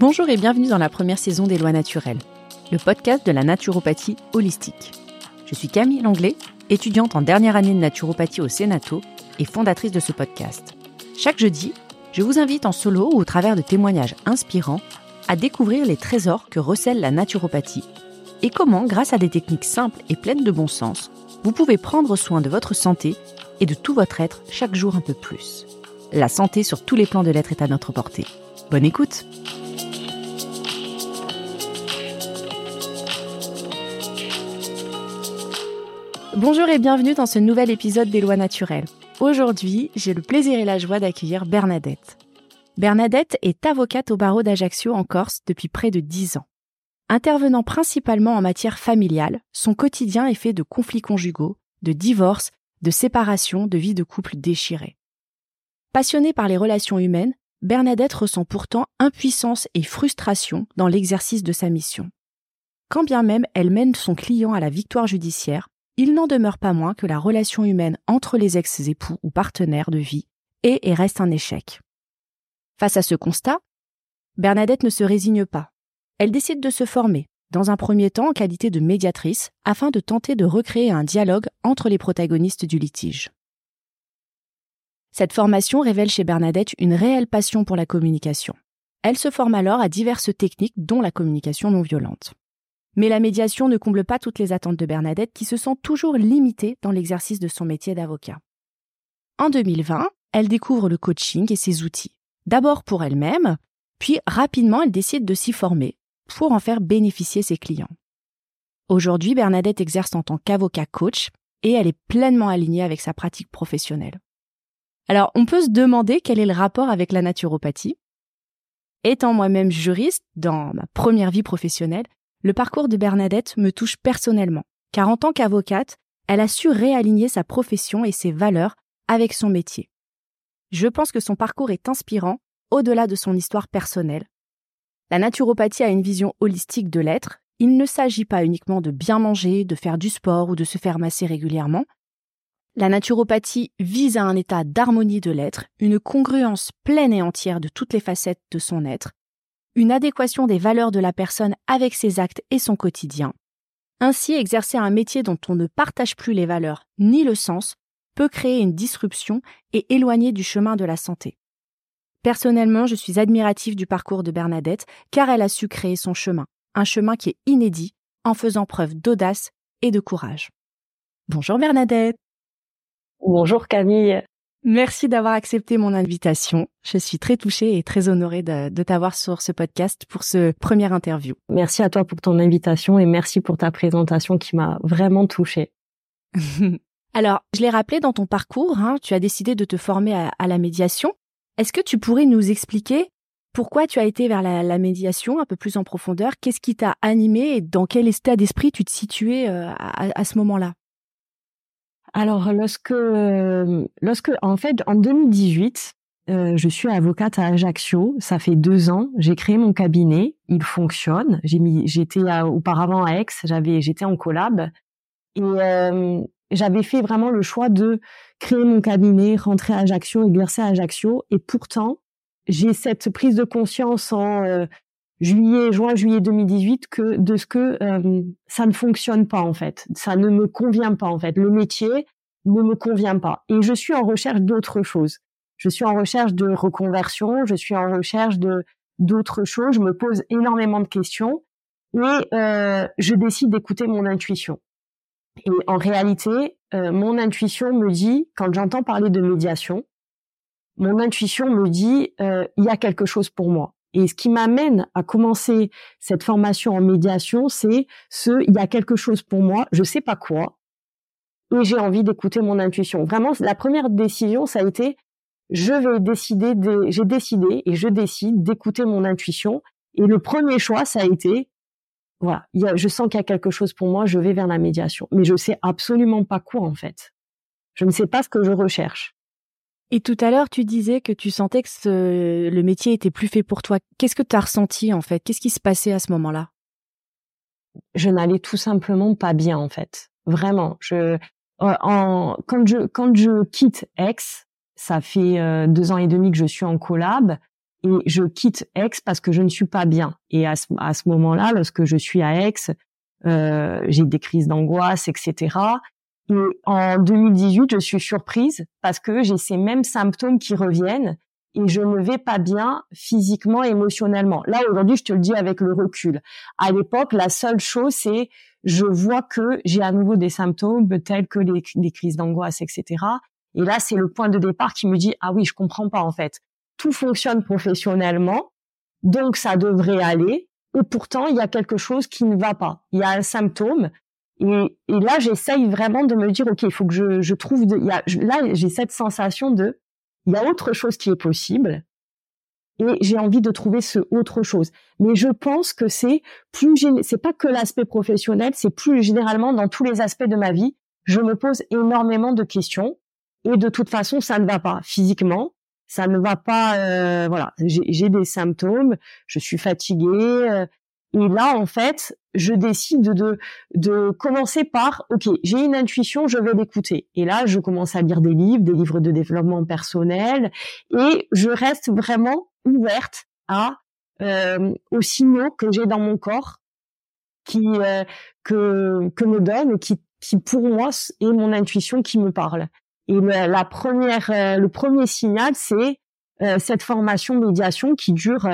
Bonjour et bienvenue dans la première saison des Lois naturelles, le podcast de la naturopathie holistique. Je suis Camille Langlais, étudiante en dernière année de naturopathie au Sénato et fondatrice de ce podcast. Chaque jeudi, je vous invite en solo ou au travers de témoignages inspirants à découvrir les trésors que recèle la naturopathie et comment, grâce à des techniques simples et pleines de bon sens, vous pouvez prendre soin de votre santé et de tout votre être chaque jour un peu plus. La santé sur tous les plans de l'être est à notre portée. Bonne écoute Bonjour et bienvenue dans ce nouvel épisode des lois naturelles. Aujourd'hui, j'ai le plaisir et la joie d'accueillir Bernadette. Bernadette est avocate au barreau d'Ajaccio en Corse depuis près de dix ans. Intervenant principalement en matière familiale, son quotidien est fait de conflits conjugaux, de divorces, de séparations, de vie de couple déchirée. Passionnée par les relations humaines, Bernadette ressent pourtant impuissance et frustration dans l'exercice de sa mission. Quand bien même elle mène son client à la victoire judiciaire, il n'en demeure pas moins que la relation humaine entre les ex-époux ou partenaires de vie est et reste un échec. Face à ce constat, Bernadette ne se résigne pas elle décide de se former, dans un premier temps en qualité de médiatrice, afin de tenter de recréer un dialogue entre les protagonistes du litige. Cette formation révèle chez Bernadette une réelle passion pour la communication. Elle se forme alors à diverses techniques dont la communication non violente. Mais la médiation ne comble pas toutes les attentes de Bernadette qui se sent toujours limitée dans l'exercice de son métier d'avocat. En 2020, elle découvre le coaching et ses outils. D'abord pour elle-même, puis rapidement elle décide de s'y former pour en faire bénéficier ses clients. Aujourd'hui, Bernadette exerce en tant qu'avocat coach et elle est pleinement alignée avec sa pratique professionnelle. Alors, on peut se demander quel est le rapport avec la naturopathie. Étant moi-même juriste dans ma première vie professionnelle, le parcours de Bernadette me touche personnellement, car en tant qu'avocate, elle a su réaligner sa profession et ses valeurs avec son métier. Je pense que son parcours est inspirant au-delà de son histoire personnelle, la naturopathie a une vision holistique de l'être. Il ne s'agit pas uniquement de bien manger, de faire du sport ou de se faire masser régulièrement. La naturopathie vise à un état d'harmonie de l'être, une congruence pleine et entière de toutes les facettes de son être, une adéquation des valeurs de la personne avec ses actes et son quotidien. Ainsi, exercer un métier dont on ne partage plus les valeurs ni le sens peut créer une disruption et éloigner du chemin de la santé. Personnellement, je suis admirative du parcours de Bernadette car elle a su créer son chemin, un chemin qui est inédit en faisant preuve d'audace et de courage. Bonjour Bernadette. Bonjour Camille. Merci d'avoir accepté mon invitation. Je suis très touchée et très honorée de, de t'avoir sur ce podcast pour ce premier interview. Merci à toi pour ton invitation et merci pour ta présentation qui m'a vraiment touchée. Alors, je l'ai rappelé dans ton parcours, hein, tu as décidé de te former à la médiation est-ce que tu pourrais nous expliquer pourquoi tu as été vers la, médiation un peu plus en profondeur? Qu'est-ce qui t'a animé et dans quel état d'esprit tu te situais euh, à, ce moment-là? Alors, lorsque, euh, lorsque, en fait, en 2018, euh, je suis avocate à Ajaccio. Ça fait deux ans. J'ai créé mon cabinet. Il fonctionne. J'étais auparavant à Aix. J'avais, j'étais en collab et j'avais fait vraiment le choix de créer mon cabinet, rentrer à Ajaccio, exercer à Ajaccio. Et pourtant, j'ai cette prise de conscience en euh, juillet, juin, juillet 2018 que de ce que euh, ça ne fonctionne pas en fait, ça ne me convient pas en fait. Le métier ne me convient pas et je suis en recherche d'autres choses. Je suis en recherche de reconversion, je suis en recherche de d'autres choses. Je me pose énormément de questions et euh, je décide d'écouter mon intuition. Et en réalité, euh, mon intuition me dit, quand j'entends parler de médiation, mon intuition me dit, euh, il y a quelque chose pour moi. Et ce qui m'amène à commencer cette formation en médiation, c'est ce, il y a quelque chose pour moi, je sais pas quoi, et j'ai envie d'écouter mon intuition. Vraiment, la première décision, ça a été, je vais décider, j'ai décidé et je décide d'écouter mon intuition. Et le premier choix, ça a été, voilà, je sens qu'il y a quelque chose pour moi, je vais vers la médiation. Mais je sais absolument pas quoi en fait. Je ne sais pas ce que je recherche. Et tout à l'heure, tu disais que tu sentais que le métier était plus fait pour toi. Qu'est-ce que tu as ressenti en fait? Qu'est-ce qui se passait à ce moment-là? Je n'allais tout simplement pas bien en fait. Vraiment. Je, euh, en, quand je quand je quitte Aix, ça fait euh, deux ans et demi que je suis en collab. et je quitte Aix parce que je ne suis pas bien. Et à ce, à ce moment-là, lorsque je suis à Aix, euh, j'ai des crises d'angoisse, etc. Et en 2018, je suis surprise parce que j'ai ces mêmes symptômes qui reviennent et je ne vais pas bien physiquement, émotionnellement. Là, aujourd'hui, je te le dis avec le recul. À l'époque, la seule chose, c'est je vois que j'ai à nouveau des symptômes tels que les, les crises d'angoisse, etc. Et là, c'est le point de départ qui me dit, ah oui, je comprends pas, en fait. Tout fonctionne professionnellement, donc ça devrait aller. Et pourtant, il y a quelque chose qui ne va pas. Il y a un symptôme. Et, et là, j'essaye vraiment de me dire, OK, il faut que je, je trouve... De, y a, là, j'ai cette sensation de, il y a autre chose qui est possible et j'ai envie de trouver ce autre chose. Mais je pense que c'est plus c'est pas que l'aspect professionnel, c'est plus généralement dans tous les aspects de ma vie, je me pose énormément de questions et de toute façon ça ne va pas physiquement, ça ne va pas euh, voilà, j'ai des symptômes, je suis fatiguée euh, et là en fait, je décide de de commencer par OK, j'ai une intuition, je vais l'écouter. Et là, je commence à lire des livres, des livres de développement personnel et je reste vraiment ouverte à euh, aux signaux que j'ai dans mon corps qui euh, que que me donne qui qui pour moi est mon intuition qui me parle. Et la, première euh, le premier signal c'est euh, cette formation médiation qui dure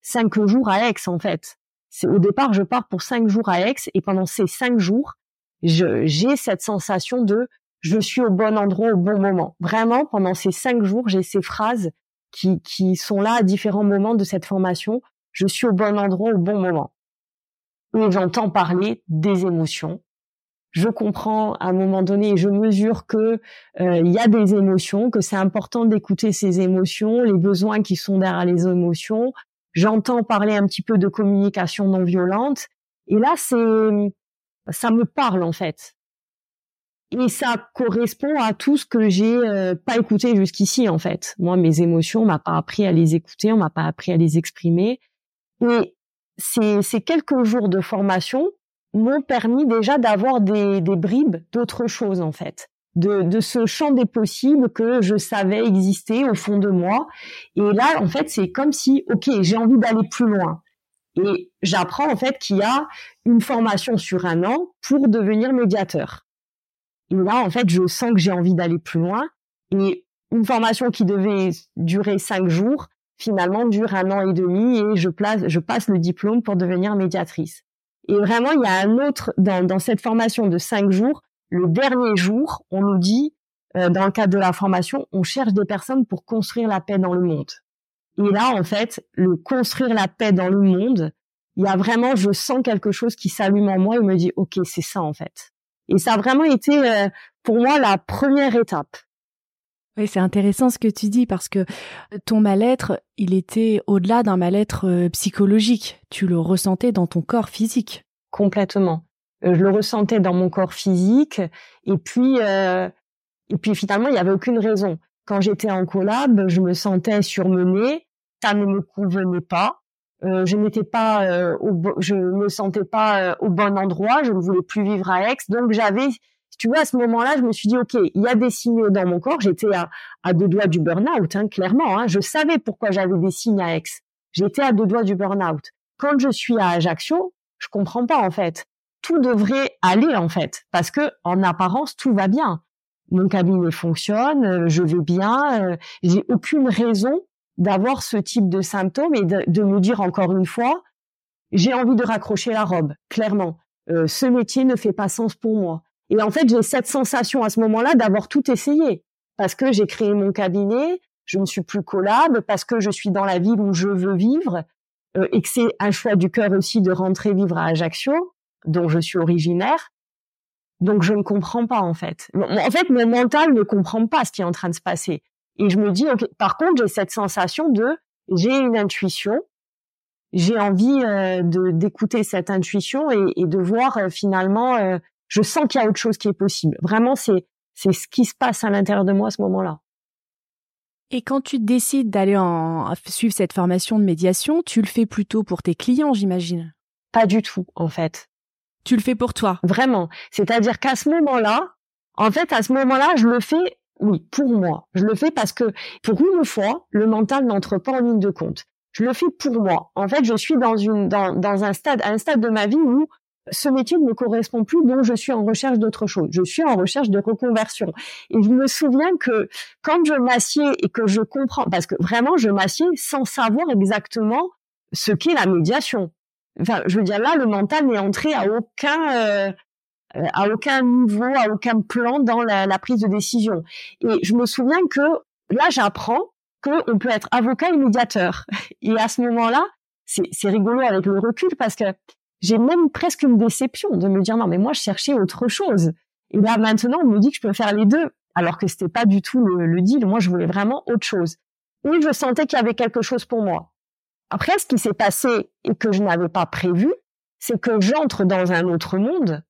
cinq jours à Aix en fait. Au départ je pars pour cinq jours à Aix et pendant ces cinq jours j'ai cette sensation de je suis au bon endroit au bon moment. Vraiment pendant ces cinq jours j'ai ces phrases qui, qui sont là à différents moments de cette formation. Je suis au bon endroit au bon moment. Et j'entends parler des émotions. Je comprends à un moment donné, je mesure que euh, il y a des émotions, que c'est important d'écouter ces émotions, les besoins qui sont derrière les émotions. J'entends parler un petit peu de communication non violente. Et là, c'est ça me parle en fait et ça correspond à tout ce que j'ai euh, pas écouté jusqu'ici en fait. Moi, mes émotions, on m'a pas appris à les écouter, on m'a pas appris à les exprimer. Et ces, quelques jours de formation m'ont permis déjà d'avoir des, des bribes d'autres choses en fait, de, de ce champ des possibles que je savais exister au fond de moi. Et là, en fait, c'est comme si, ok, j'ai envie d'aller plus loin. Et j'apprends en fait qu'il y a une formation sur un an pour devenir médiateur. Et là, en fait, je sens que j'ai envie d'aller plus loin. Et une formation qui devait durer cinq jours, finalement, dure un an et demi et je, place, je passe le diplôme pour devenir médiatrice. Et vraiment, il y a un autre, dans, dans cette formation de cinq jours, le dernier jour, on nous dit, euh, dans le cadre de la formation, on cherche des personnes pour construire la paix dans le monde. Et là, en fait, le construire la paix dans le monde, il y a vraiment, je sens quelque chose qui s'allume en moi et me dit, OK, c'est ça, en fait. Et ça a vraiment été euh, pour moi la première étape. Oui, c'est intéressant ce que tu dis parce que ton mal-être, il était au-delà d'un mal-être euh, psychologique. Tu le ressentais dans ton corps physique. Complètement. Euh, je le ressentais dans mon corps physique et puis et puis finalement il n'y avait aucune raison. Quand j'étais en collab, je me sentais surmenée, ça ne me convenait pas. Euh, je n'étais pas, euh, je me sentais pas euh, au bon endroit, je ne voulais plus vivre à Aix, donc j'avais, tu vois, à ce moment-là, je me suis dit, ok, il y a des signaux dans mon corps. J'étais à, à deux doigts du burn-out, hein, clairement. Hein, je savais pourquoi j'avais des signes à Aix. J'étais à deux doigts du burn-out. Quand je suis à Ajaccio, je comprends pas en fait. Tout devrait aller en fait, parce que en apparence tout va bien. Mon cabinet fonctionne, je vais bien, j'ai aucune raison d'avoir ce type de symptômes et de, me dire encore une fois, j'ai envie de raccrocher la robe, clairement. Euh, ce métier ne fait pas sens pour moi. Et en fait, j'ai cette sensation à ce moment-là d'avoir tout essayé parce que j'ai créé mon cabinet, je ne suis plus collab, parce que je suis dans la ville où je veux vivre euh, et que c'est un choix du cœur aussi de rentrer vivre à Ajaccio, dont je suis originaire. Donc je ne comprends pas en fait. En fait, mon mental ne comprend pas ce qui est en train de se passer. Et je me dis, par contre, j'ai cette sensation de, j'ai une intuition, j'ai envie euh, de d'écouter cette intuition et, et de voir euh, finalement, euh, je sens qu'il y a autre chose qui est possible. Vraiment, c'est c'est ce qui se passe à l'intérieur de moi à ce moment-là. Et quand tu décides d'aller en suivre cette formation de médiation, tu le fais plutôt pour tes clients, j'imagine? Pas du tout, en fait. Tu le fais pour toi. Vraiment. C'est-à-dire qu'à ce moment-là, en fait, à ce moment-là, je le fais Oui, pour moi. Je le fais parce que, pour une fois, le mental n'entre pas en ligne de compte. Je le fais pour moi. En fait, je suis dans une, dans, dans un stade, un stade de ma vie où ce métier ne me correspond plus, donc je suis en recherche d'autre chose. Je suis en recherche de reconversion. Et je me souviens que quand je m'assieds et que je comprends, parce que vraiment je m'assieds sans savoir exactement ce qu'est la médiation. Enfin, je veux dire là, le mental n'est entré à aucun euh, à aucun niveau, à aucun plan dans la, prise de décision. Et je me souviens que là, j'apprends qu'on peut être avocat et médiateur. Et à ce moment-là, c'est rigolo avec le recul parce que j'ai même presque une déception de me dire non mais moi je cherchais autre chose. Et là maintenant on me dit que je peux faire les deux alors que c'était pas du tout le, le deal. Moi je voulais vraiment autre chose. Et je sentais qu'il y avait quelque chose pour moi. Après ce qui s'est passé et que je n'avais pas prévu, c'est que j'entre dans un autre monde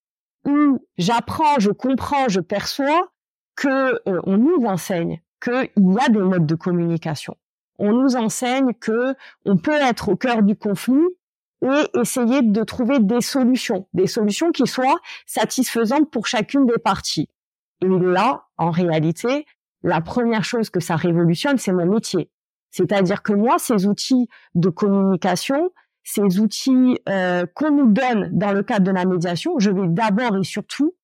où j'apprends, je comprends, je perçois que euh, on nous enseigne qu'il y a des modes de communication. On nous enseigne que on peut être au cœur du conflit et essayer de trouver des solutions, des solutions qui soient satisfaisantes pour chacune des parties. Et là, en réalité, la première chose que ça révolutionne, c'est mon métier. C'est-à-dire que moi, ces outils de communication, ces outils euh, qu'on nous donne dans le cadre de la médiation, je vais d'abord et surtout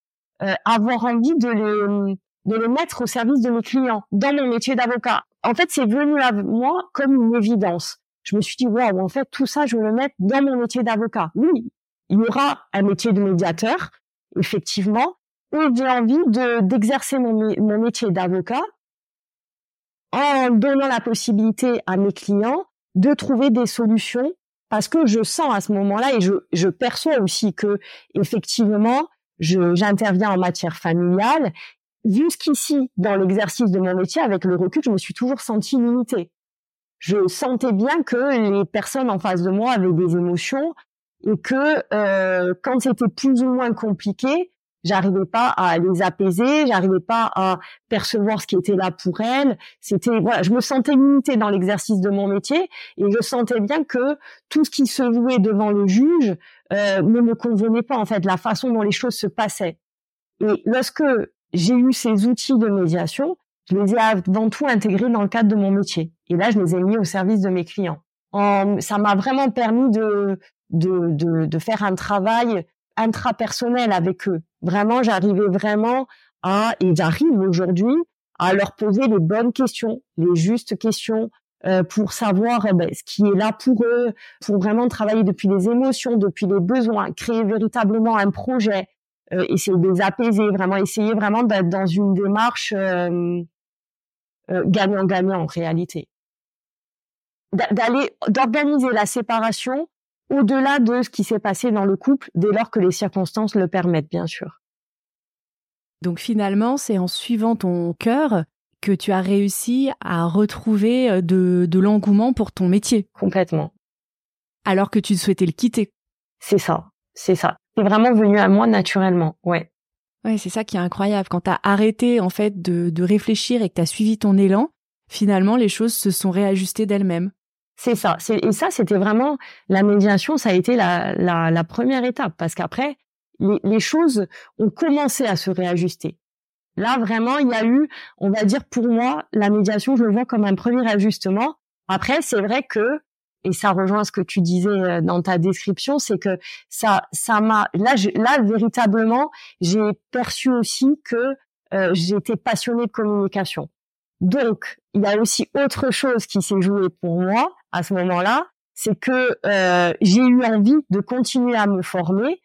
euh, avoir envie de les, de les mettre au service de mes clients dans mon métier d'avocat. En fait, c'est venu à moi comme une évidence je me suis dit, waouh, en fait, tout ça, je vais le mettre dans mon métier d'avocat. Oui, il y aura un métier de médiateur, effectivement, et j'ai envie de, d'exercer mon, mon métier d'avocat en donnant la possibilité à mes clients de trouver des solutions parce que je sens à ce moment-là et je, je perçois aussi que effectivement j'interviens en matière familiale. Jusqu'ici, dans l'exercice de mon métier, avec le recul, je me suis toujours sentie limitée je sentais bien que les personnes en face de moi avaient des émotions et que euh, quand c'était plus ou moins compliqué, j'arrivais pas à les apaiser, j'arrivais pas à percevoir ce qui était là pour elles. C'était voilà, je me sentais limitée dans l'exercice de mon métier et je sentais bien que tout ce qui se jouait devant le juge euh, ne me convenait pas en fait, la façon dont les choses se passaient. Et lorsque j'ai eu ces outils de médiation, je les ai avant tout intégrés dans le cadre de mon métier. Et là, je les ai mis au service de mes clients. ça m'a vraiment permis de, de, de, de, faire un travail intrapersonnel avec eux. Vraiment, j'arrivais vraiment à, et j'arrive aujourd'hui, à leur poser les bonnes questions, les justes questions, euh, pour savoir eh ben, ce qui est là pour eux, pour vraiment travailler depuis les émotions, depuis les besoins, créer véritablement un projet, euh, essayer de les apaiser, vraiment essayer vraiment d'être dans une démarche euh, euh, gagnant-gagnant en réalité. D'aller, d'organiser la séparation au-delà de ce qui s'est passé dans le couple, dès lors que les circonstances le permettent, bien sûr. Donc finalement, c'est en suivant ton cœur que tu as réussi à retrouver euh, de, de l'engouement pour ton métier. Complètement. Alors que tu souhaitais le quitter. C'est ça, c'est ça. C'est vraiment venu à moi naturellement, ouais. Ouais, c'est ça qui est incroyable. Quand tu as arrêté en fait de, de réfléchir et que tu as suivi ton élan, finalement les choses se sont réajustées d'elles-mêmes. C'est ça. Et ça, c'était vraiment la médiation. Ça a été la, la, la première étape parce qu'après, les, les, choses ont commencé à se réajuster. Là, vraiment, il y a eu, on va dire pour moi, la médiation, je le vois comme un premier ajustement. Après, c'est vrai que et ça rejoint ce que tu disais euh, dans ta description, c'est que ça, ça m'a là, là véritablement, j'ai perçu aussi que euh, j'étais passionnée de communication. Donc, il y a aussi autre chose qui s'est joué pour moi à ce moment-là, c'est que euh, j'ai eu envie de continuer à me former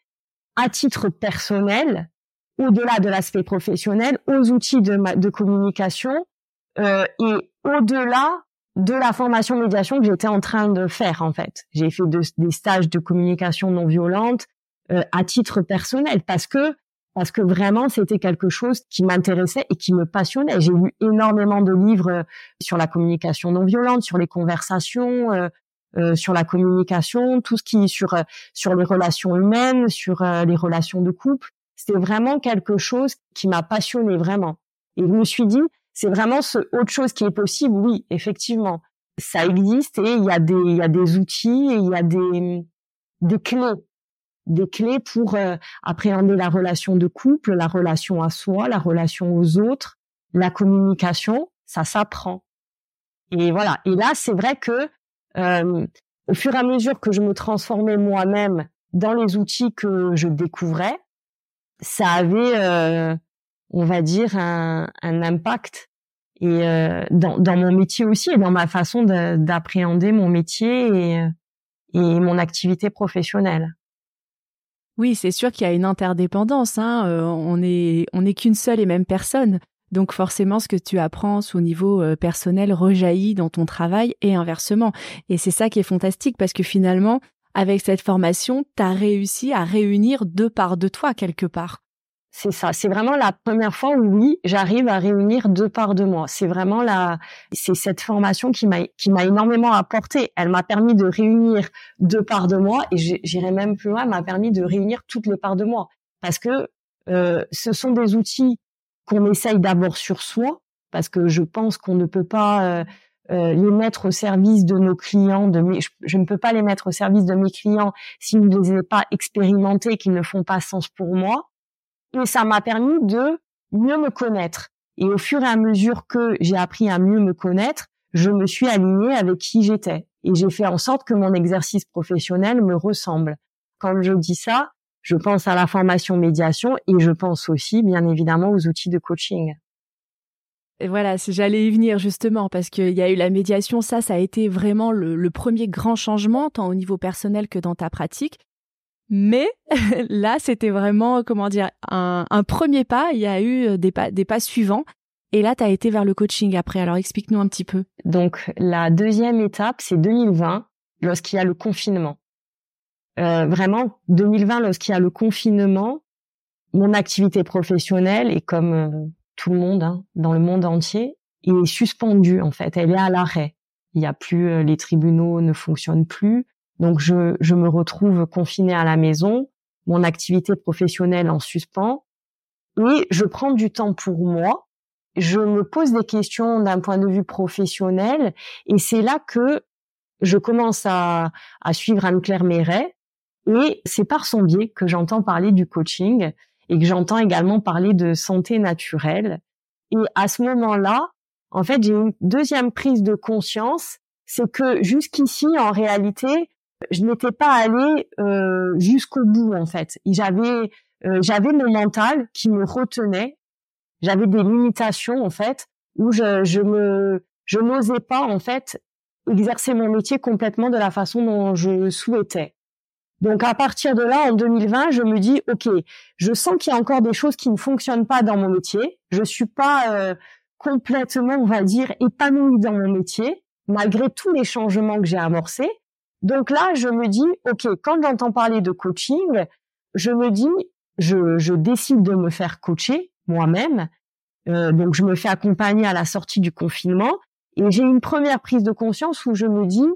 à titre personnel, au-delà de l'aspect professionnel, aux outils de, de communication euh, et au-delà de la formation médiation que j'étais en train de faire en fait. J'ai fait des stages de communication non violente euh, à titre personnel parce que parce que vraiment c'était quelque chose qui m'intéressait et qui me passionnait. J'ai lu énormément de livres euh, sur la communication non violente, sur les conversations, euh, euh sur la communication, tout ce qui sur sur les relations humaines, sur les relations de couple. C'était vraiment quelque chose qui m'a passionné vraiment. Et je me suis dit c'est vraiment ce autre chose qui est possible. Oui, effectivement, ça existe et il y a des il y a des outils et il y a des des clés des clés pour euh, appréhender la relation de couple, la relation à soi, la relation aux autres la communication, ça s'apprend. Et voilà. Et là, c'est vrai que euh, au fur et à mesure que je me transformais moi-même dans les outils que je découvrais, ça avait, euh, on va dire, un, un impact et euh, dans, dans, mon métier aussi et dans ma façon d'appréhender mon métier et, et mon activité professionnelle. Oui, c'est sûr qu'il y a une interdépendance. Hein. Euh, on est on n'est qu'une seule et même personne. Donc forcément, ce que tu apprends au niveau euh, personnel rejaillit dans ton travail et inversement. Et c'est ça qui est fantastique parce que finalement, avec cette formation, tu as réussi à réunir deux parts de toi quelque part. C'est ça. C'est vraiment la première fois où oui, j'arrive à réunir deux parts de moi. C'est vraiment la, c'est cette formation qui m'a, qui m'a énormément apporté. Elle m'a permis de réunir deux parts de moi et j'irai même plus loin, m'a permis de réunir toutes les parts de moi. Parce que euh, ce sont des outils qu'on essaye d'abord sur soi, parce que je pense qu'on ne peut pas euh, euh, les mettre au service de nos clients, de mes, je, ne peux pas les mettre au service de mes clients s'ils ne les ai pas expérimentés, qu'ils ne font pas sens pour moi. Et ça m'a permis de mieux me connaître. Et au fur et à mesure que j'ai appris à mieux me connaître, je me suis alignée avec qui j'étais. Et j'ai fait en sorte que mon exercice professionnel me ressemble. Quand je dis ça, je pense à la formation médiation et je pense aussi, bien évidemment, aux outils de coaching. Et voilà, j'allais y venir justement parce qu'il y a eu la médiation, ça, ça a été vraiment le, premier grand changement, tant au niveau personnel que dans ta pratique. Mais là, c'était vraiment, comment dire, un, premier pas. Il y a eu euh, des pas, des pas suivants. Et là, tu as été vers le coaching après. Alors, explique-nous un petit peu. Donc, la deuxième étape, c'est 2020, lorsqu'il y a le confinement. Euh, vraiment 2020 lorsqu'il y a le confinement, mon activité professionnelle est comme euh, tout le monde hein, dans le monde entier est suspendue en fait, elle est à l'arrêt. Il y a plus euh, les tribunaux ne fonctionnent plus, donc je je me retrouve confinée à la maison, mon activité professionnelle en suspens et je prends du temps pour moi. Je me pose des questions d'un point de vue professionnel et c'est là que je commence à, à suivre Anne-Claire Méret, et c'est par son biais que j'entends parler du coaching et que j'entends également parler de santé naturelle. Et à ce moment-là, en fait, j'ai une deuxième prise de conscience, c'est que jusqu'ici, en réalité, je n'étais pas allée euh, jusqu'au bout, en fait. J'avais euh, j'avais mon mental qui me retenait. J'avais des limitations, en fait, où je, je me je n'osais pas, en fait, exercer mon métier complètement de la façon dont je souhaitais. Donc à partir de là, en 2020, je me dis, ok, je sens qu'il y a encore des choses qui ne fonctionnent pas dans mon métier. Je suis pas euh, complètement, on va dire, épanouie dans mon métier, malgré tous les changements que j'ai amorcés. Donc là, je me dis, ok, quand j'entends parler de coaching, je me dis, je, je décide de me faire coacher moi-même. Euh, donc je me fais accompagner à la sortie du confinement et j'ai une première prise de conscience où je me dis,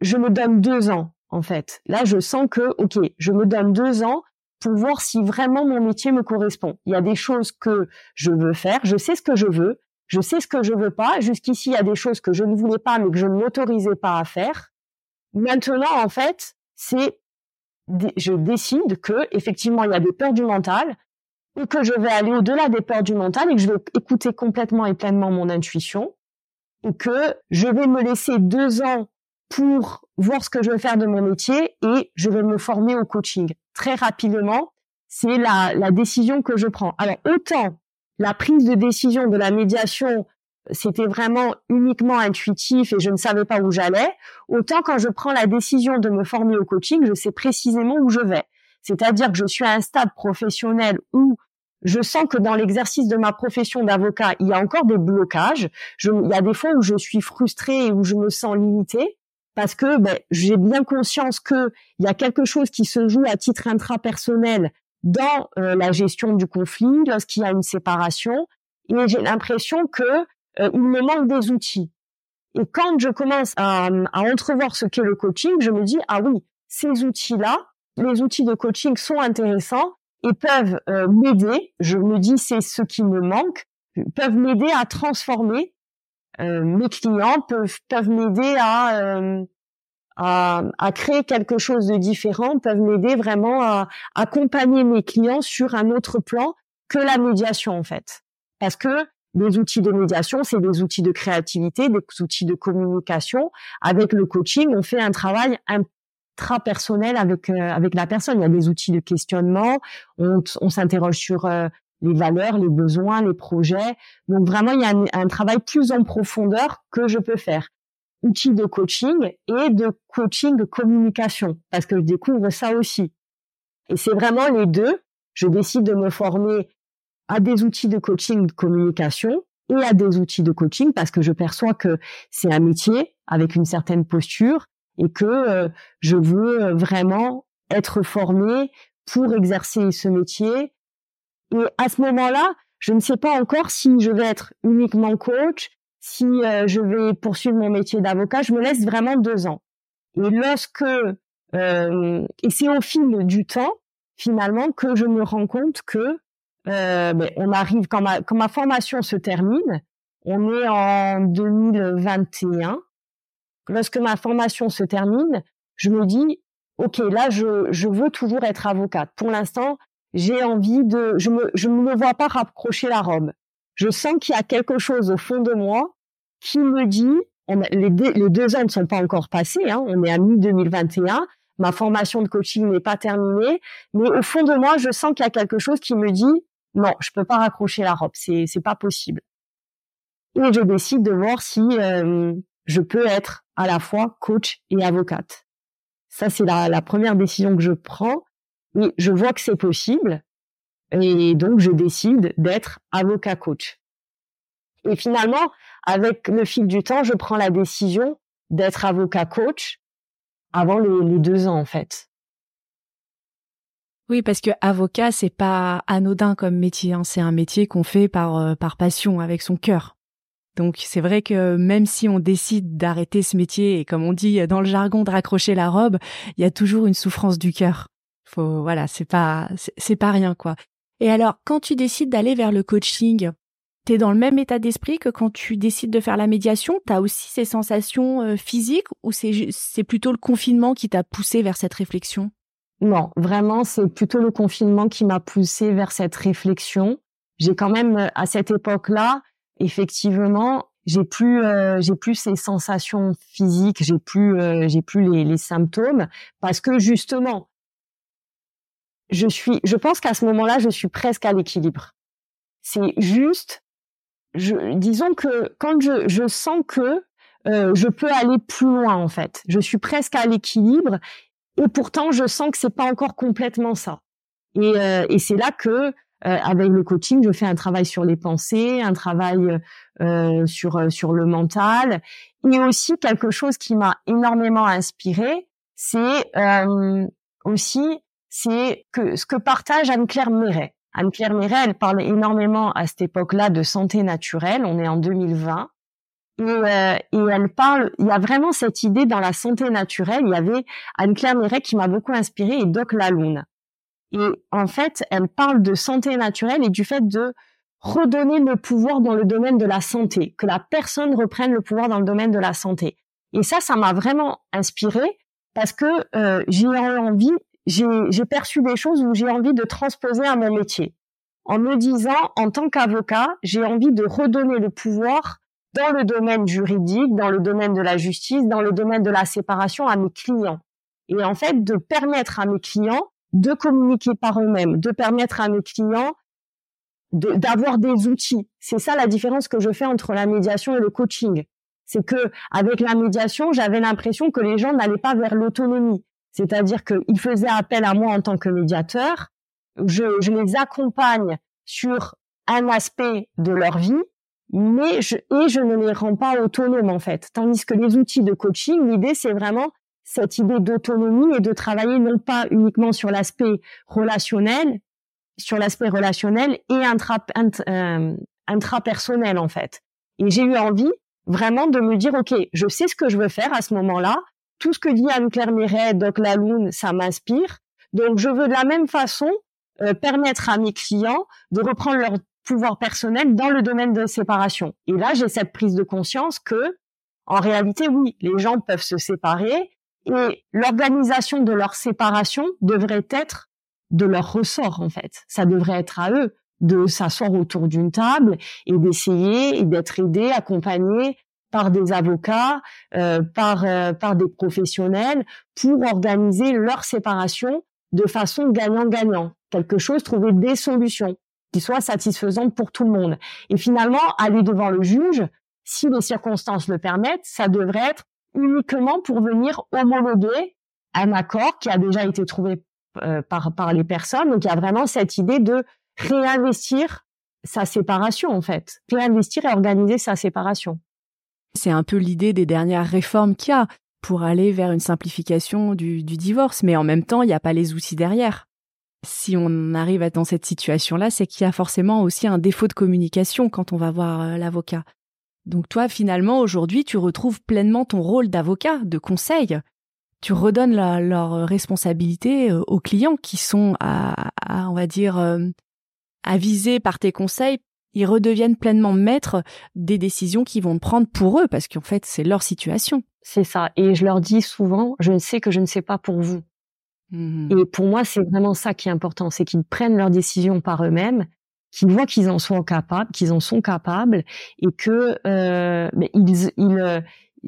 je me donne deux ans en fait. Là, je sens que, ok, je me donne deux ans pour voir si vraiment mon métier me correspond. Il y a des choses que je veux faire, je sais ce que je veux, je sais ce que je veux pas. Jusqu'ici, il y a des choses que je ne voulais pas, mais que je ne m'autorisais pas à faire. Maintenant, en fait, c'est, je décide que, effectivement, il y a des peurs du mental, ou que je vais aller au-delà des peurs du mental et que je vais écouter complètement et pleinement mon intuition, et que je vais me laisser deux ans pour voir ce que je veux faire de mon métier et je vais me former au coaching. Très rapidement, c'est la, la décision que je prends. Alors, autant la prise de décision de la médiation, c'était vraiment uniquement intuitif et je ne savais pas où j'allais, autant quand je prends la décision de me former au coaching, je sais précisément où je vais. C'est-à-dire que je suis à un stade professionnel où je sens que dans l'exercice de ma profession d'avocat, il y a encore des blocages. Je, il y a des fois où je suis frustrée et où je me sens limitée parce que ben, j'ai bien conscience que il y a quelque chose qui se joue à titre intrapersonnel dans euh, la gestion du conflit lorsqu'il y a une séparation et j'ai l'impression que euh, il me manque des outils. Et quand je commence à, à entrevoir ce qu'est le coaching, je me dis ah oui, ces outils-là, les outils de coaching sont intéressants et peuvent euh, m'aider. Je me dis c'est ce qui me manque, peuvent m'aider à transformer euh, mes clients peuvent peuvent m'aider à, euh, à, à créer quelque chose de différent, peuvent m'aider vraiment à accompagner mes clients sur un autre plan que la médiation en fait. Parce que des outils de médiation, c'est des outils de créativité, des outils de communication. Avec le coaching, on fait un travail intrapersonnel avec euh, avec la personne. Il y a des outils de questionnement. On, on s'interroge sur euh, les valeurs, les besoins, les projets. Donc vraiment, il y a un, travail plus en profondeur que je peux faire. Outils de coaching et de coaching de communication, parce que je découvre ça aussi. Et c'est vraiment les deux. Je décide de me former à des outils de coaching de communication et à des outils de coaching parce que je perçois que c'est un métier avec une certaine posture et que euh, je veux vraiment être formée pour exercer ce métier. Et à ce moment-là, je ne sais pas encore si je vais être uniquement coach, si euh, je vais poursuivre mon métier d'avocat. Je me laisse vraiment deux ans. Et lorsque euh, et c'est au fil du temps finalement que je me rends compte que euh, ben, on arrive quand ma, quand ma formation se termine, on est en 2021. Lorsque ma formation se termine, je me dis, ok, là, je, je veux toujours être avocate. Pour l'instant, j'ai envie de, je me, je me vois pas raccrocher la robe. Je sens qu'il y a quelque chose au fond de moi qui me dit, les, deux, les, deux ans ne sont pas encore passés, hein, on est à mi-2021, ma formation de coaching n'est pas terminée, mais au fond de moi, je sens qu'il y a quelque chose qui me dit, non, je peux pas raccrocher la robe, c'est c'est pas possible. Et je décide de voir si euh, je peux être à la fois coach et avocate. Ça c'est la, la première décision que je prends et je vois que c'est possible et donc je décide d'être avocat coach. Et finalement, avec le fil du temps, je prends la décision d'être avocat coach avant les deux ans en fait. Oui, parce que avocat, c'est pas anodin comme métier. Hein. C'est un métier qu'on fait par euh, par passion, avec son cœur. Donc c'est vrai que même si on décide d'arrêter ce métier et comme on dit dans le jargon de raccrocher la robe, il y a toujours une souffrance du cœur. Faut voilà, c'est pas c'est pas rien quoi. Et alors quand tu décides d'aller vers le coaching, t'es dans le même état d'esprit que quand tu décides de faire la médiation? T'as aussi ces sensations euh, physiques ou c'est c'est plutôt le confinement qui t'a poussé vers cette réflexion? Non, vraiment, c'est plutôt le confinement qui m'a poussé vers cette réflexion. J'ai quand même, euh, à cette époque-là, effectivement, j'ai plus, euh, j'ai plus ces sensations physiques, j'ai plus, euh, j'ai plus les, les, symptômes, parce que justement, je suis, je pense qu'à ce moment-là, je suis presque à l'équilibre. C'est juste, je, disons que quand je, je sens que je peux aller plus loin en fait. Je suis presque à l'équilibre et pourtant, je sens que c'est pas encore complètement ça. Et, euh, et c'est là que, euh, avec le coaching, je fais un travail sur les pensées, un travail euh, sur sur le mental, et aussi quelque chose qui m'a énormément inspiré, c'est aussi c'est que ce que partage Anne-Claire Méret. Anne-Claire Méret, elle parle énormément à cette époque-là de santé naturelle. On est en 2020. Et, euh, et, elle parle, il y a vraiment cette idée dans la santé naturelle. Il y avait Anne-Claire Méret qui m'a beaucoup inspirée et Doc Laloune. Et en fait, elle parle de santé naturelle et du fait de redonner le pouvoir dans le domaine de la santé, que la personne reprenne le pouvoir dans le domaine de la santé. Et ça, ça m'a vraiment inspirée parce que euh, j'ai envie, j'ai perçu des choses où j'ai envie de transposer à mon métier. En me disant, en tant qu'avocat, j'ai envie de redonner le pouvoir dans le domaine juridique, dans le domaine de la justice, dans le domaine de la séparation à mes clients. Et en fait, de permettre à mes clients de communiquer par eux-mêmes, de permettre à mes clients d'avoir des outils. C'est ça la différence que je fais entre la médiation et le coaching. C'est que avec la médiation, j'avais l'impression que les gens n'allaient pas vers l'autonomie. C'est-à-dire qu'ils faisaient appel à moi en tant que médiateur. Je, je les accompagne sur un aspect de leur vie mais je, et je ne les rends pas autonomes en fait. Tandis que les outils de coaching, l'idée c'est vraiment cette idée d'autonomie et de travailler non pas uniquement sur l'aspect relationnel, sur l'aspect relationnel et intra, euh, intrapersonnel en fait. Et j'ai eu envie vraiment de me dire ok, je sais ce que je veux faire à ce moment-là. Tout ce que dit Anne-Claire Miret, Doc Laloune, ça m'inspire. Donc je veux de la même façon euh, permettre à mes clients de reprendre leur pouvoir personnel dans le domaine de séparation. Et là, j'ai cette prise de conscience que, en réalité, oui, les gens peuvent se séparer et l'organisation de leur séparation devrait être de leur ressort, en fait. Ça devrait être à eux de s'asseoir autour d'une table et d'essayer et d'être aidé, accompagné par des avocats, euh, par euh, par des professionnels pour organiser leur séparation de façon gagnant-gagnant. Quelque chose, trouver des solutions qui soient satisfaisantes pour tout le monde. Et finalement, aller devant le juge, si les circonstances le permettent, ça devrait être uniquement pour venir homologuer un accord qui a déjà été trouvé euh, par, par les personnes. Donc il y a vraiment cette idée de réinvestir sa séparation en fait, réinvestir et organiser sa séparation. C'est un peu l'idée des dernières réformes qu'il y a pour aller vers une simplification du, du divorce, mais en même temps, il n'y a pas les outils derrière. Si on arrive à dans cette situation-là, c'est qu'il y a forcément aussi un défaut de communication quand on va voir euh, l'avocat. Donc toi, finalement, aujourd'hui, tu retrouves pleinement ton rôle d'avocat, de conseil. Tu redonnes leur responsabilité euh, aux clients qui sont à, on va dire, euh, avisés par tes conseils. Ils redeviennent pleinement maîtres des décisions qu'ils vont prendre pour eux, parce qu'en fait, c'est leur situation. C'est ça. Et je leur dis souvent, je ne sais que je ne sais pas pour vous. Mmh Et pour moi, c'est vraiment ça qui est important, c'est qu'ils prennent leurs décisions par eux-mêmes qu'ils voient qu'ils en sont capables, qu'ils en sont capables, et que euh, mais ils, ils euh,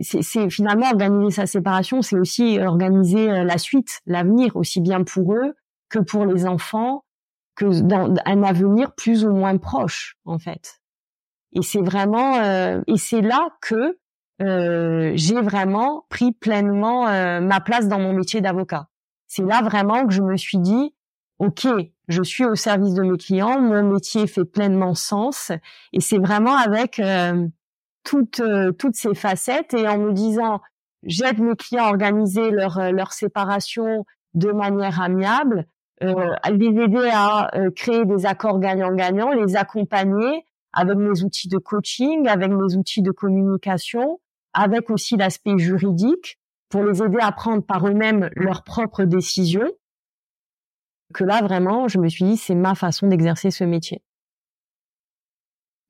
c'est finalement organiser sa séparation, c'est aussi organiser euh, la suite, l'avenir, aussi bien pour eux que pour les enfants, que dans un avenir plus ou moins proche, en fait. Et c'est vraiment, et c'est là que j'ai vraiment pris pleinement euh, ma place dans mon métier d'avocat. C'est là vraiment que je me suis dit, ok, je suis au service de mes clients, mon métier fait pleinement sens. Et c'est vraiment avec euh, toutes euh, toutes ces facettes et en me disant j'aide mes clients à organiser leur euh, leur séparation de manière amiable, les aider à créer des accords gagnant-gagnant, les accompagner avec mes outils de coaching, avec mes outils de communication, avec aussi l'aspect juridique pour les aider à prendre par eux-mêmes leurs propres décisions que là vraiment, je me suis dit c'est ma façon d'exercer ce métier.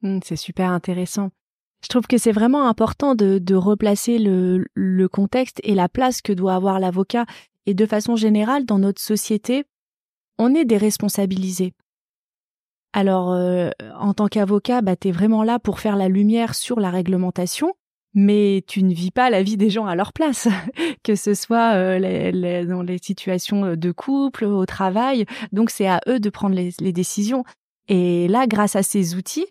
Mmh, c'est super intéressant. Je trouve que c'est vraiment important de, de replacer le, le, contexte et la place que doit avoir l'avocat. Et de façon générale, dans notre société, on est déresponsabilisé. Alors, euh, en tant qu'avocat, bah, vraiment là pour faire la lumière sur la réglementation, mais tu ne vis pas la vie des gens à leur place, que ce soit euh, dans les situations euh, de couple, au travail. Donc c'est à eux de prendre les, décisions. Et là, grâce à ces outils,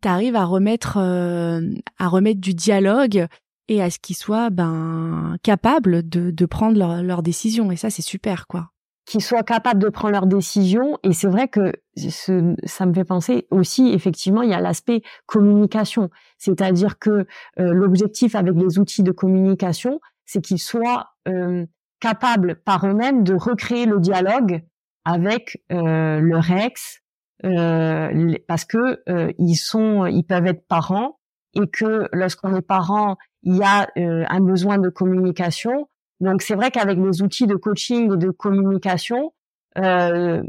tu arrives à remettre euh, à remettre du dialogue et à ce qu'ils soient ben capables de, de prendre leurs décisions. Et ça, c'est super, quoi qu'ils soient capables de prendre leurs décisions. Et c'est vrai que ça me fait penser aussi, effectivement, il y a l'aspect communication. C'est-à-dire que euh, l'objectif avec les outils de communication, c'est qu'ils soient euh, capables par eux-mêmes de recréer le dialogue avec euh, leur ex, parce que ils sont, ils peuvent être parents et que lorsqu'on est parent, il y a un besoin de communication donc c'est vrai qu'avec les outils de coaching et de communication, euh,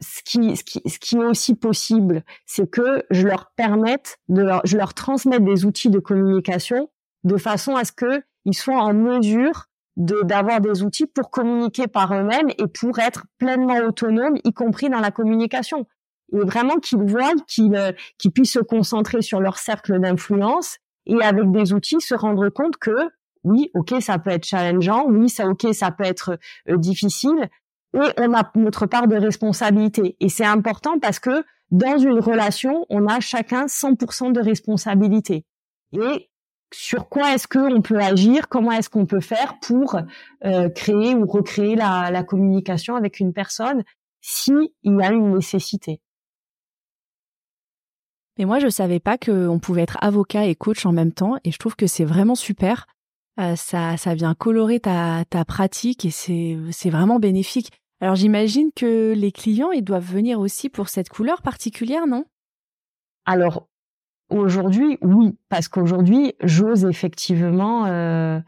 ce qui, ce qui, ce qui est aussi possible, c'est que je leur permette de leur, je leur transmette des outils de communication de façon à ce que ils soient en mesure d'avoir des outils pour communiquer par eux-mêmes et pour être pleinement autonomes, y compris dans la communication. Et vraiment qu'ils voient qu'ils euh, qu'ils puissent se concentrer sur leur cercle d'influence et avec des outils se rendre compte que oui, ok, ça peut être challengeant, oui, ça, ok, ça peut être euh, difficile, et on a notre part de responsabilité. Et c'est important parce que dans une relation, on a chacun 100% de responsabilité. Et sur quoi est-ce qu'on peut agir, comment est-ce qu'on peut faire pour euh, créer ou recréer la, communication avec une personne si il y a une nécessité? Mais moi, je savais pas qu'on pouvait être avocat et coach en même temps, et je trouve que c'est vraiment super ça, ça vient colorer ta, ta pratique et c'est, c'est vraiment bénéfique. Alors j'imagine que les clients, ils doivent venir aussi pour cette couleur particulière, non? Alors aujourd'hui, oui, parce qu'aujourd'hui, j'ose effectivement euh,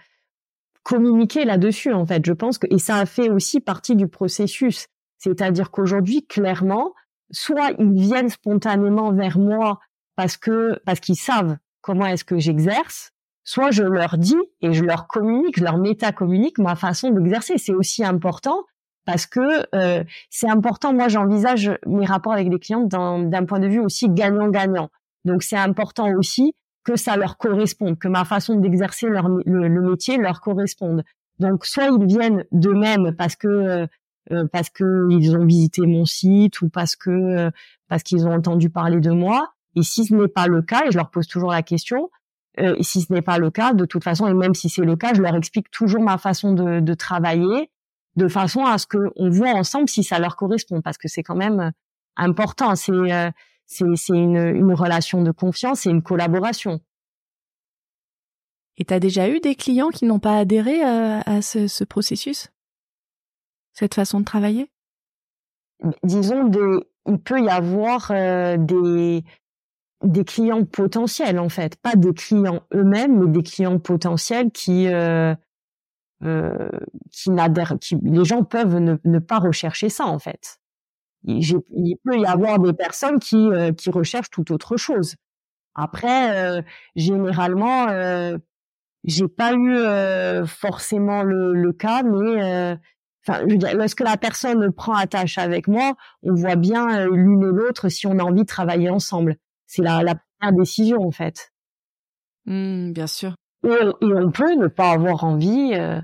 communiquer là-dessus. En fait, je pense que et ça a fait aussi partie du processus. C'est-à-dire qu'aujourd'hui, clairement, soit ils viennent spontanément vers moi parce que parce qu'ils savent comment est-ce que j'exerce, soit je leur dis et je leur communique, je leur méta-communique ma façon d'exercer. C'est aussi important parce que euh, c'est important. Moi, j'envisage mes rapports avec les clients d'un point de vue aussi gagnant-gagnant. Donc, c'est important aussi que ça leur corresponde, que ma façon d'exercer le, le, métier leur corresponde. Donc, soit ils viennent d'eux-mêmes parce que euh, euh, parce que ils ont visité mon site ou parce que parce qu'ils ont entendu parler de moi. Et si ce n'est pas le cas, et je leur pose toujours la question, et si ce n'est pas le cas, de toute façon, et même si c'est le cas, je leur explique toujours ma façon de, de travailler de façon à ce qu'on voit ensemble si ça leur correspond, parce que c'est quand même euh, important. C'est euh, c'est une, une relation de confiance et une collaboration. Et tu as déjà eu des clients qui n'ont pas adhéré à, à ce, ce, processus? Cette façon de travailler? Disons, des, il peut y avoir euh, des, des clients potentiels, en fait. Pas des clients eux-mêmes, mais des clients potentiels qui, euh, euh, qui n'adhèrent, qui, les gens peuvent ne, ne, pas rechercher ça en fait. Il, peut y avoir des personnes qui, euh, qui recherchent tout autre chose. Après, euh, généralement, euh, j'ai pas eu euh, forcément le, le, cas, mais enfin, lorsque la personne prend attache avec moi, on voit bien l'une et l'autre si on a envie de travailler ensemble. C'est la, la première décision en fait. Mmh, bien sûr. Et, et, on peut ne pas avoir envie euh,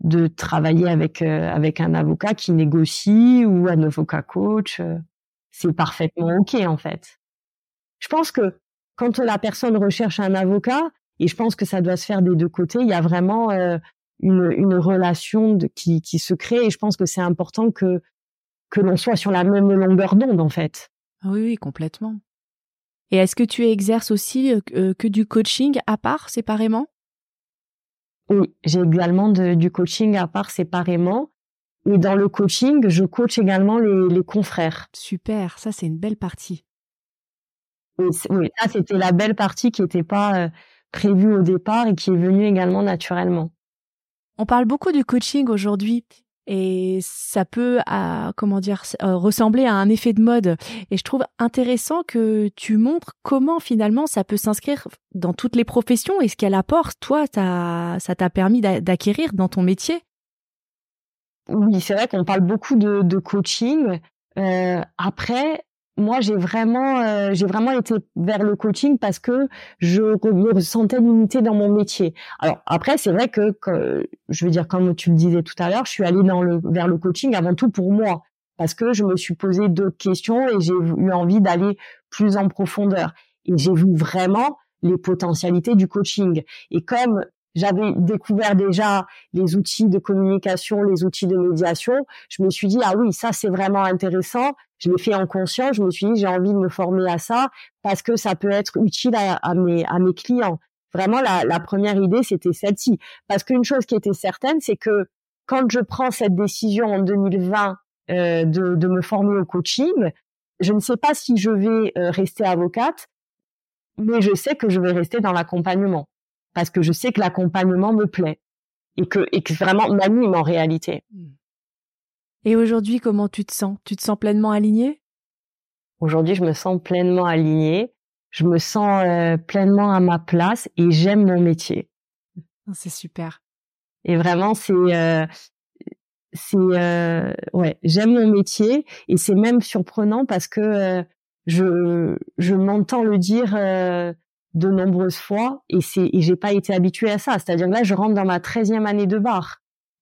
de travailler avec euh, avec un avocat qui négocie ou un avocat coach. Euh, c'est parfaitement ok en fait. Je pense que quand la personne recherche un avocat, et je pense que ça doit se faire des deux côtés, il y a vraiment une, une relation de, qui, qui se crée, et je pense que c'est important que que l'on soit sur la même longueur d'onde en fait. Ah oui, oui, complètement. Et est-ce que tu exerces aussi euh, que du coaching à part, séparément? Oui, j'ai également du coaching à part séparément. Et dans le coaching, je coach également les, confrères. Super, ça c'est une belle partie. Oui, ça c'était la belle partie qui n'était pas euh, prévue au départ et qui est venue également naturellement. On parle beaucoup du coaching aujourd'hui et ça peut, à, comment dire, euh, ressembler à un effet de mode. Et je trouve intéressant que tu montres comment finalement ça peut s'inscrire dans toutes les professions et ce qu'elle apporte. Toi, ça t'a permis d'acquérir dans ton métier. Oui, c'est vrai qu'on parle beaucoup de, coaching. Euh, après, moi j'ai vraiment euh, j'ai vraiment été vers le coaching parce que je me ressentais limité dans mon métier. Alors après c'est vrai que, je veux dire comme tu le disais tout à l'heure, je suis allée dans le vers le coaching avant tout pour moi parce que je me suis posé d'autres questions et j'ai eu envie d'aller plus en profondeur et j'ai vu vraiment les potentialités du coaching. Et comme j'avais découvert déjà les outils de communication, les outils de médiation. Je me suis dit ah oui, ça c'est vraiment intéressant. Je l'ai fait en conscience. Je me suis dit j'ai envie de me former à ça parce que ça peut être utile à, mes à mes clients. Vraiment la, la première idée c'était celle-ci parce qu'une chose qui était certaine c'est que quand je prends cette décision en 2020 euh, de, de me former au coaching, je ne sais pas si je vais euh, rester avocate, mais je sais que je vais rester dans l'accompagnement parce que je sais que l'accompagnement me plaît et que, et que vraiment m'anime en réalité. Et aujourd'hui, comment tu te sens? Tu te sens pleinement alignée? Aujourd'hui, je me sens pleinement alignée. Je me sens euh, pleinement à ma place et j'aime mon métier. Ah, c'est super. Et vraiment, c'est euh, c'est euh, ouais, j'aime mon métier et c'est même surprenant parce que je je m'entends le dire de nombreuses fois et c'est et j'ai pas été habituée à ça. C'est-à-dire que là, je rentre dans ma treizième année de bar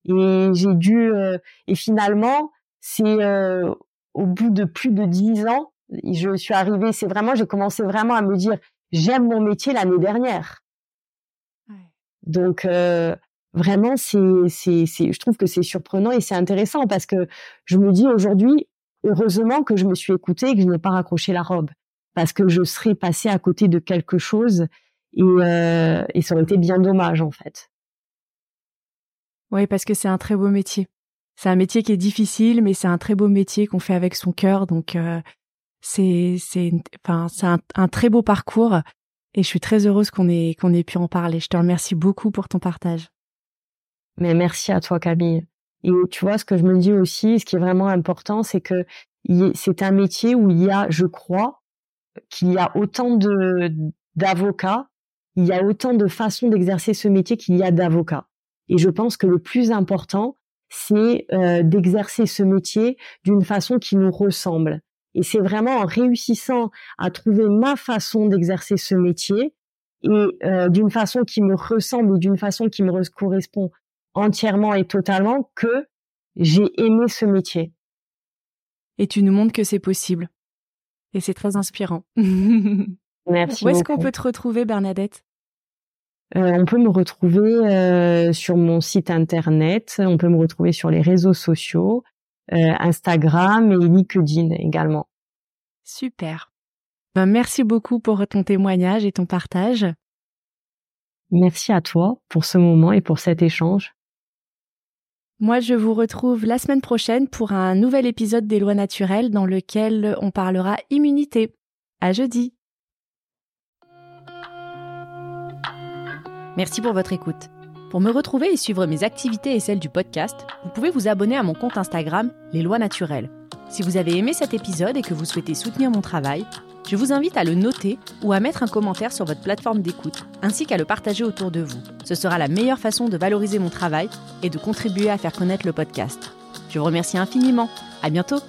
et j'ai dû euh, et finalement c'est euh, au bout de plus de dix ans, je suis arrivée. C'est vraiment, j'ai commencé vraiment à me dire j'aime mon métier l'année dernière. Donc euh, vraiment, c'est c'est c'est, je trouve que c'est surprenant et c'est intéressant parce que je me dis aujourd'hui, heureusement que je me suis écoutée et que je n'ai pas raccroché la robe parce que je serais passée à côté de quelque chose et, euh, et ça aurait été bien dommage en fait. Oui, parce que c'est un très beau métier. C'est un métier qui est difficile, mais c'est un très beau métier qu'on fait avec son cœur. Donc euh, c'est c'est enfin c'est un, un, très beau parcours et je suis très heureuse qu'on ait qu'on ait pu en parler. Je te remercie beaucoup pour ton partage. Mais merci à toi Camille. Et tu vois ce que je me dis aussi, ce qui est vraiment important, c'est que c'est un métier où il y a, je crois, qu'il y a autant de d'avocats, il y a autant de façons d'exercer ce métier qu'il y a d'avocats. Et je pense que le plus important, c'est euh, d'exercer ce métier d'une façon qui nous ressemble. Et c'est vraiment en réussissant à trouver ma façon d'exercer ce métier et euh, d'une façon qui me ressemble et d'une façon qui me correspond entièrement et totalement que j'ai aimé ce métier. Et tu nous montres que c'est possible. Et c'est très inspirant. Merci. Où est-ce qu'on peut te retrouver, Bernadette? Euh, on peut me retrouver euh, sur mon site internet, on peut me retrouver sur les réseaux sociaux, euh, Instagram et LinkedIn également. Super. Ben, merci beaucoup pour ton témoignage et ton partage. Merci à toi pour ce moment et pour cet échange. Moi, je vous retrouve la semaine prochaine pour un nouvel épisode des lois naturelles dans lequel on parlera immunité. À jeudi. Merci pour votre écoute. Pour me retrouver et suivre mes activités et celles du podcast, vous pouvez vous abonner à mon compte Instagram Les Lois Naturelles. Si vous avez aimé cet épisode et que vous souhaitez soutenir mon travail, je vous invite à le noter ou à mettre un commentaire sur votre plateforme d'écoute, ainsi qu'à le partager autour de vous. Ce sera la meilleure façon de valoriser mon travail et de contribuer à faire connaître le podcast. Je vous remercie infiniment. À bientôt!